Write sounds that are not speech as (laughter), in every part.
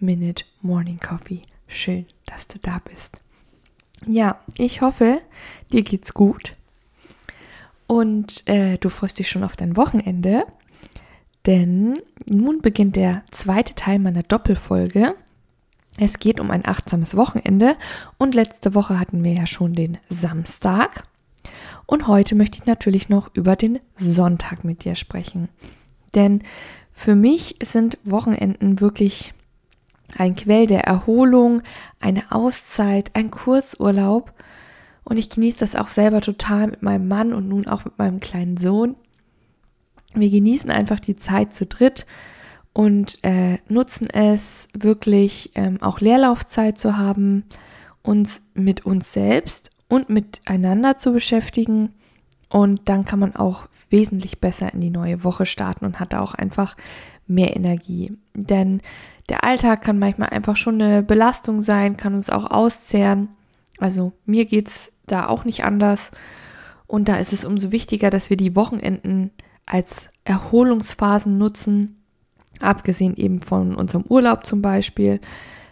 Minute Morning Coffee. Schön, dass du da bist. Ja, ich hoffe, dir geht's gut und äh, du freust dich schon auf dein Wochenende, denn nun beginnt der zweite Teil meiner Doppelfolge. Es geht um ein achtsames Wochenende und letzte Woche hatten wir ja schon den Samstag und heute möchte ich natürlich noch über den Sonntag mit dir sprechen. Denn für mich sind Wochenenden wirklich ein Quell der Erholung, eine Auszeit, ein Kursurlaub. Und ich genieße das auch selber total mit meinem Mann und nun auch mit meinem kleinen Sohn. Wir genießen einfach die Zeit zu dritt und äh, nutzen es wirklich ähm, auch Leerlaufzeit zu haben, uns mit uns selbst und miteinander zu beschäftigen. Und dann kann man auch wesentlich besser in die neue Woche starten und hat auch einfach mehr Energie. Denn der Alltag kann manchmal einfach schon eine Belastung sein, kann uns auch auszehren. Also mir geht's da auch nicht anders. Und da ist es umso wichtiger, dass wir die Wochenenden als Erholungsphasen nutzen, abgesehen eben von unserem Urlaub zum Beispiel,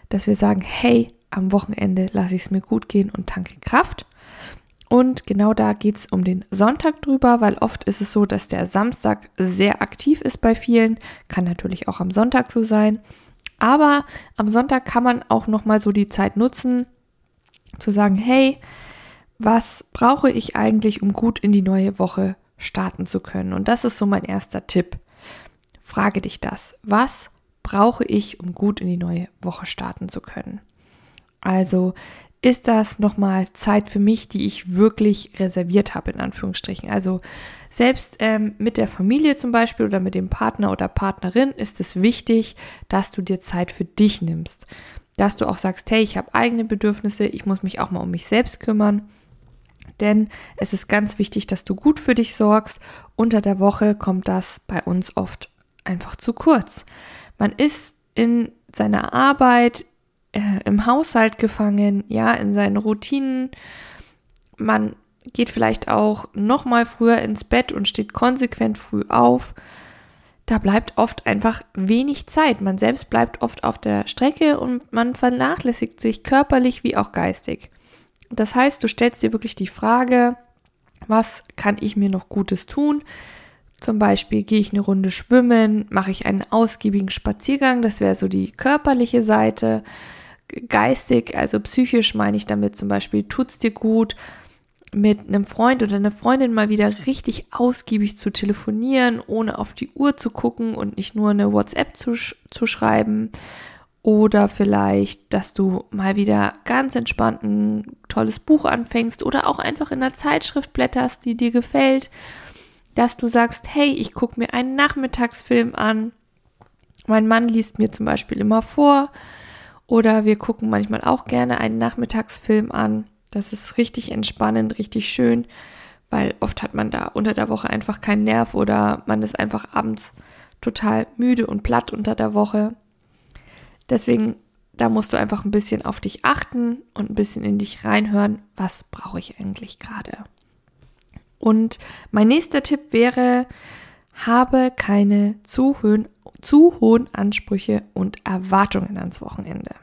dass wir sagen, hey, am Wochenende lasse ich es mir gut gehen und tanke Kraft. Und genau da geht es um den Sonntag drüber, weil oft ist es so, dass der Samstag sehr aktiv ist bei vielen. Kann natürlich auch am Sonntag so sein. Aber am Sonntag kann man auch nochmal so die Zeit nutzen, zu sagen, hey, was brauche ich eigentlich, um gut in die neue Woche starten zu können? Und das ist so mein erster Tipp. Frage dich das. Was brauche ich, um gut in die neue Woche starten zu können? Also ist das nochmal Zeit für mich, die ich wirklich reserviert habe, in Anführungsstrichen. Also selbst ähm, mit der Familie zum Beispiel oder mit dem Partner oder Partnerin ist es wichtig, dass du dir Zeit für dich nimmst. Dass du auch sagst, hey, ich habe eigene Bedürfnisse, ich muss mich auch mal um mich selbst kümmern. Denn es ist ganz wichtig, dass du gut für dich sorgst. Unter der Woche kommt das bei uns oft einfach zu kurz. Man ist in seiner Arbeit, äh, im Haushalt gefangen, ja, in seinen Routinen. Man geht vielleicht auch noch mal früher ins Bett und steht konsequent früh auf. Da bleibt oft einfach wenig Zeit. Man selbst bleibt oft auf der Strecke und man vernachlässigt sich körperlich wie auch geistig. Das heißt, du stellst dir wirklich die Frage, was kann ich mir noch Gutes tun? Zum Beispiel gehe ich eine Runde schwimmen, mache ich einen ausgiebigen Spaziergang, das wäre so die körperliche Seite geistig, also psychisch meine ich damit zum Beispiel, tut's dir gut, mit einem Freund oder einer Freundin mal wieder richtig ausgiebig zu telefonieren, ohne auf die Uhr zu gucken und nicht nur eine WhatsApp zu, zu schreiben. Oder vielleicht, dass du mal wieder ganz entspannt ein tolles Buch anfängst oder auch einfach in einer Zeitschrift blätterst, die dir gefällt. Dass du sagst, hey, ich gucke mir einen Nachmittagsfilm an. Mein Mann liest mir zum Beispiel immer vor oder wir gucken manchmal auch gerne einen Nachmittagsfilm an. Das ist richtig entspannend, richtig schön, weil oft hat man da unter der Woche einfach keinen Nerv oder man ist einfach abends total müde und platt unter der Woche. Deswegen, da musst du einfach ein bisschen auf dich achten und ein bisschen in dich reinhören, was brauche ich eigentlich gerade. Und mein nächster Tipp wäre, habe keine zu hohen zu hohen Ansprüche und Erwartungen ans Wochenende.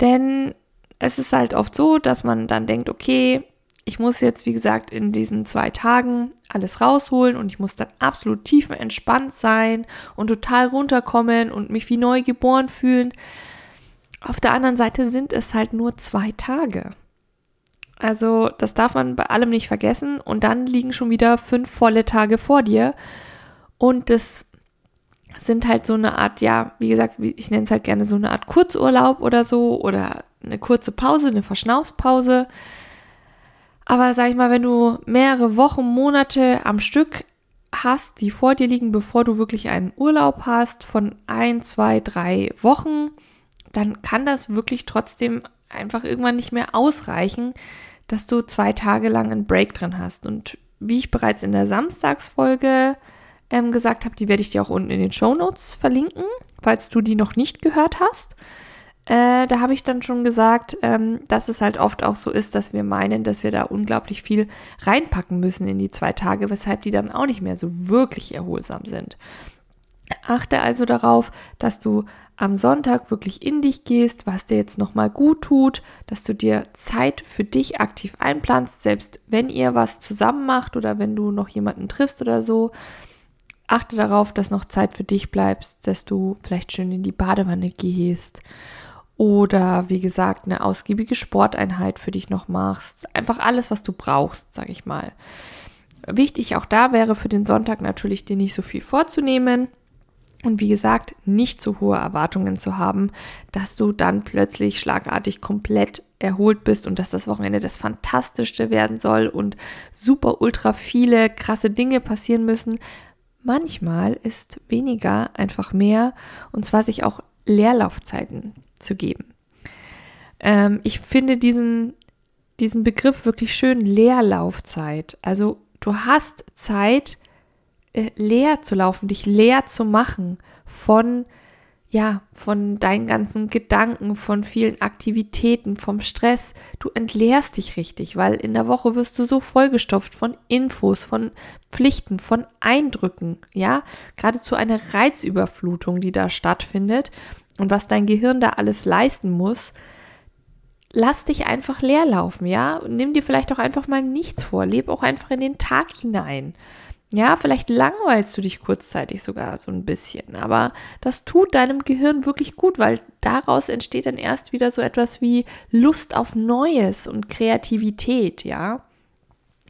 Denn es ist halt oft so, dass man dann denkt, okay, ich muss jetzt, wie gesagt, in diesen zwei Tagen alles rausholen und ich muss dann absolut tiefenentspannt sein und total runterkommen und mich wie neu geboren fühlen. Auf der anderen Seite sind es halt nur zwei Tage. Also das darf man bei allem nicht vergessen und dann liegen schon wieder fünf volle Tage vor dir und das sind halt so eine Art, ja, wie gesagt, ich nenne es halt gerne so eine Art Kurzurlaub oder so oder eine kurze Pause, eine Verschnaufspause. Aber sag ich mal, wenn du mehrere Wochen, Monate am Stück hast, die vor dir liegen, bevor du wirklich einen Urlaub hast von ein, zwei, drei Wochen, dann kann das wirklich trotzdem einfach irgendwann nicht mehr ausreichen, dass du zwei Tage lang einen Break drin hast. Und wie ich bereits in der Samstagsfolge ähm, gesagt habe, die werde ich dir auch unten in den Show Notes verlinken, falls du die noch nicht gehört hast. Äh, da habe ich dann schon gesagt, ähm, dass es halt oft auch so ist, dass wir meinen, dass wir da unglaublich viel reinpacken müssen in die zwei Tage, weshalb die dann auch nicht mehr so wirklich erholsam sind. Achte also darauf, dass du am Sonntag wirklich in dich gehst, was dir jetzt nochmal gut tut, dass du dir Zeit für dich aktiv einplanst, selbst wenn ihr was zusammen macht oder wenn du noch jemanden triffst oder so. Achte darauf, dass noch Zeit für dich bleibt, dass du vielleicht schön in die Badewanne gehst oder wie gesagt eine ausgiebige Sporteinheit für dich noch machst. Einfach alles, was du brauchst, sag ich mal. Wichtig auch da wäre für den Sonntag natürlich dir nicht so viel vorzunehmen und wie gesagt, nicht zu hohe Erwartungen zu haben, dass du dann plötzlich schlagartig komplett erholt bist und dass das Wochenende das Fantastischste werden soll und super ultra viele krasse Dinge passieren müssen. Manchmal ist weniger einfach mehr und zwar sich auch Leerlaufzeiten zu geben. Ähm, ich finde diesen, diesen Begriff wirklich schön, Leerlaufzeit. Also du hast Zeit, äh, leer zu laufen, dich leer zu machen von ja, von deinen ganzen Gedanken, von vielen Aktivitäten, vom Stress. Du entleerst dich richtig, weil in der Woche wirst du so vollgestopft von Infos, von Pflichten, von Eindrücken, ja, geradezu eine Reizüberflutung, die da stattfindet und was dein Gehirn da alles leisten muss. Lass dich einfach leer laufen, ja? Nimm dir vielleicht auch einfach mal nichts vor. Leb auch einfach in den Tag hinein. Ja, vielleicht langweilst du dich kurzzeitig sogar so ein bisschen, aber das tut deinem Gehirn wirklich gut, weil daraus entsteht dann erst wieder so etwas wie Lust auf Neues und Kreativität, ja.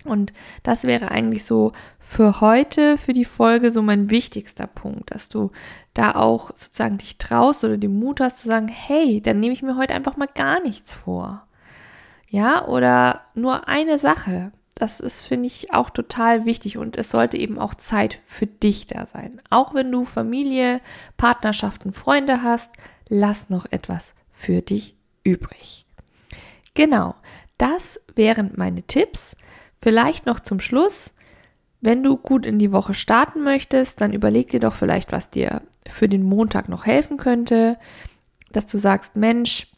Und das wäre eigentlich so für heute, für die Folge so mein wichtigster Punkt, dass du da auch sozusagen dich traust oder den Mut hast zu sagen, hey, dann nehme ich mir heute einfach mal gar nichts vor. Ja, oder nur eine Sache. Das ist, finde ich, auch total wichtig und es sollte eben auch Zeit für dich da sein. Auch wenn du Familie, Partnerschaften, Freunde hast, lass noch etwas für dich übrig. Genau, das wären meine Tipps. Vielleicht noch zum Schluss, wenn du gut in die Woche starten möchtest, dann überleg dir doch vielleicht, was dir für den Montag noch helfen könnte, dass du sagst, Mensch,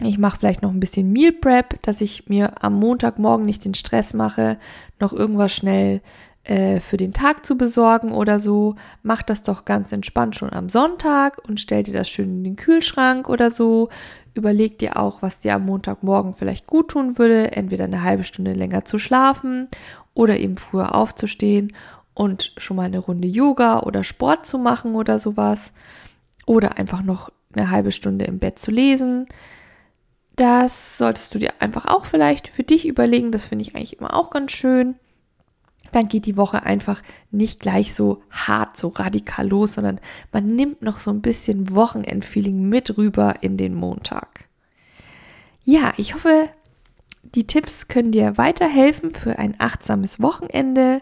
ich mache vielleicht noch ein bisschen Meal Prep, dass ich mir am Montagmorgen nicht den Stress mache, noch irgendwas schnell äh, für den Tag zu besorgen oder so. Mach das doch ganz entspannt schon am Sonntag und stell dir das schön in den Kühlschrank oder so. Überleg dir auch, was dir am Montagmorgen vielleicht gut tun würde, entweder eine halbe Stunde länger zu schlafen oder eben früher aufzustehen und schon mal eine Runde Yoga oder Sport zu machen oder sowas. Oder einfach noch eine halbe Stunde im Bett zu lesen. Das solltest du dir einfach auch vielleicht für dich überlegen. Das finde ich eigentlich immer auch ganz schön. Dann geht die Woche einfach nicht gleich so hart, so radikal los, sondern man nimmt noch so ein bisschen Wochenendfeeling mit rüber in den Montag. Ja, ich hoffe, die Tipps können dir weiterhelfen für ein achtsames Wochenende.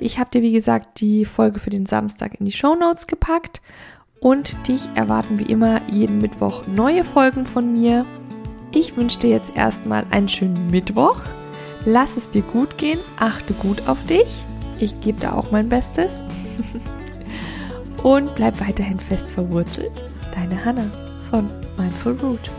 Ich habe dir, wie gesagt, die Folge für den Samstag in die Show Notes gepackt und dich erwarten wie immer jeden Mittwoch neue Folgen von mir. Ich wünsche dir jetzt erstmal einen schönen Mittwoch. Lass es dir gut gehen, achte gut auf dich. Ich gebe da auch mein Bestes. (laughs) Und bleib weiterhin fest verwurzelt. Deine Hanna von Mindful Root.